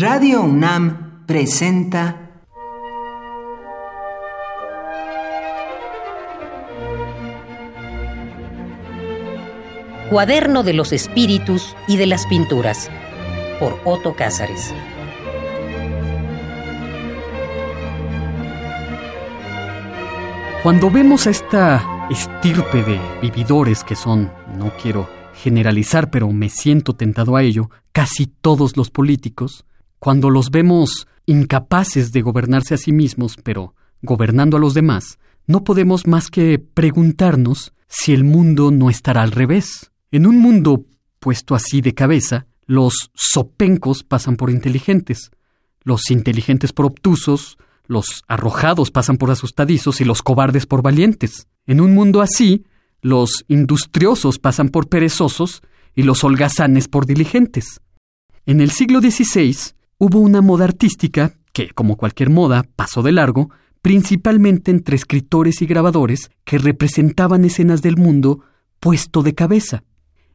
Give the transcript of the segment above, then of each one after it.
Radio UNAM presenta Cuaderno de los Espíritus y de las Pinturas por Otto Cázares. Cuando vemos a esta estirpe de vividores que son, no quiero generalizar, pero me siento tentado a ello, casi todos los políticos, cuando los vemos incapaces de gobernarse a sí mismos, pero gobernando a los demás, no podemos más que preguntarnos si el mundo no estará al revés. En un mundo puesto así de cabeza, los sopencos pasan por inteligentes, los inteligentes por obtusos, los arrojados pasan por asustadizos y los cobardes por valientes. En un mundo así, los industriosos pasan por perezosos y los holgazanes por diligentes. En el siglo XVI hubo una moda artística que, como cualquier moda, pasó de largo, principalmente entre escritores y grabadores que representaban escenas del mundo puesto de cabeza.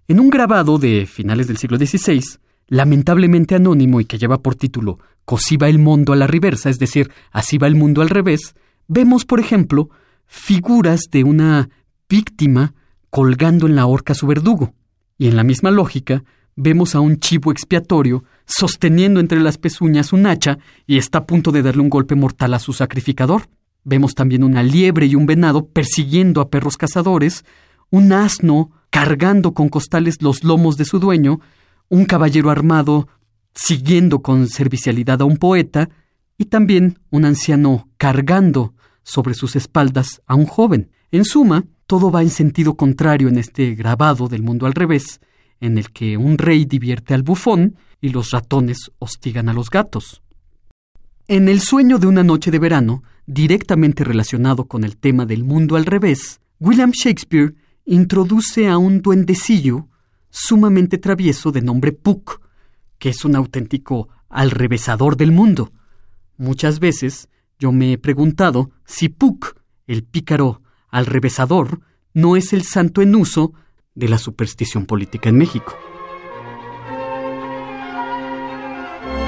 En un grabado de finales del siglo XVI, lamentablemente anónimo y que lleva por título Cosí va el mundo a la reversa, es decir, así va el mundo al revés, vemos, por ejemplo, figuras de una víctima colgando en la horca su verdugo. Y en la misma lógica, vemos a un chivo expiatorio sosteniendo entre las pezuñas un hacha y está a punto de darle un golpe mortal a su sacrificador. Vemos también una liebre y un venado persiguiendo a perros cazadores, un asno cargando con costales los lomos de su dueño, un caballero armado siguiendo con servicialidad a un poeta, y también un anciano cargando sobre sus espaldas a un joven. En suma, todo va en sentido contrario en este grabado del mundo al revés, en el que un rey divierte al bufón y los ratones hostigan a los gatos. En El sueño de una noche de verano, directamente relacionado con el tema del mundo al revés, William Shakespeare introduce a un duendecillo sumamente travieso de nombre Puck, que es un auténtico alrevesador del mundo. Muchas veces yo me he preguntado si Puck, el pícaro alrevesador, no es el santo en uso de la superstición política en México.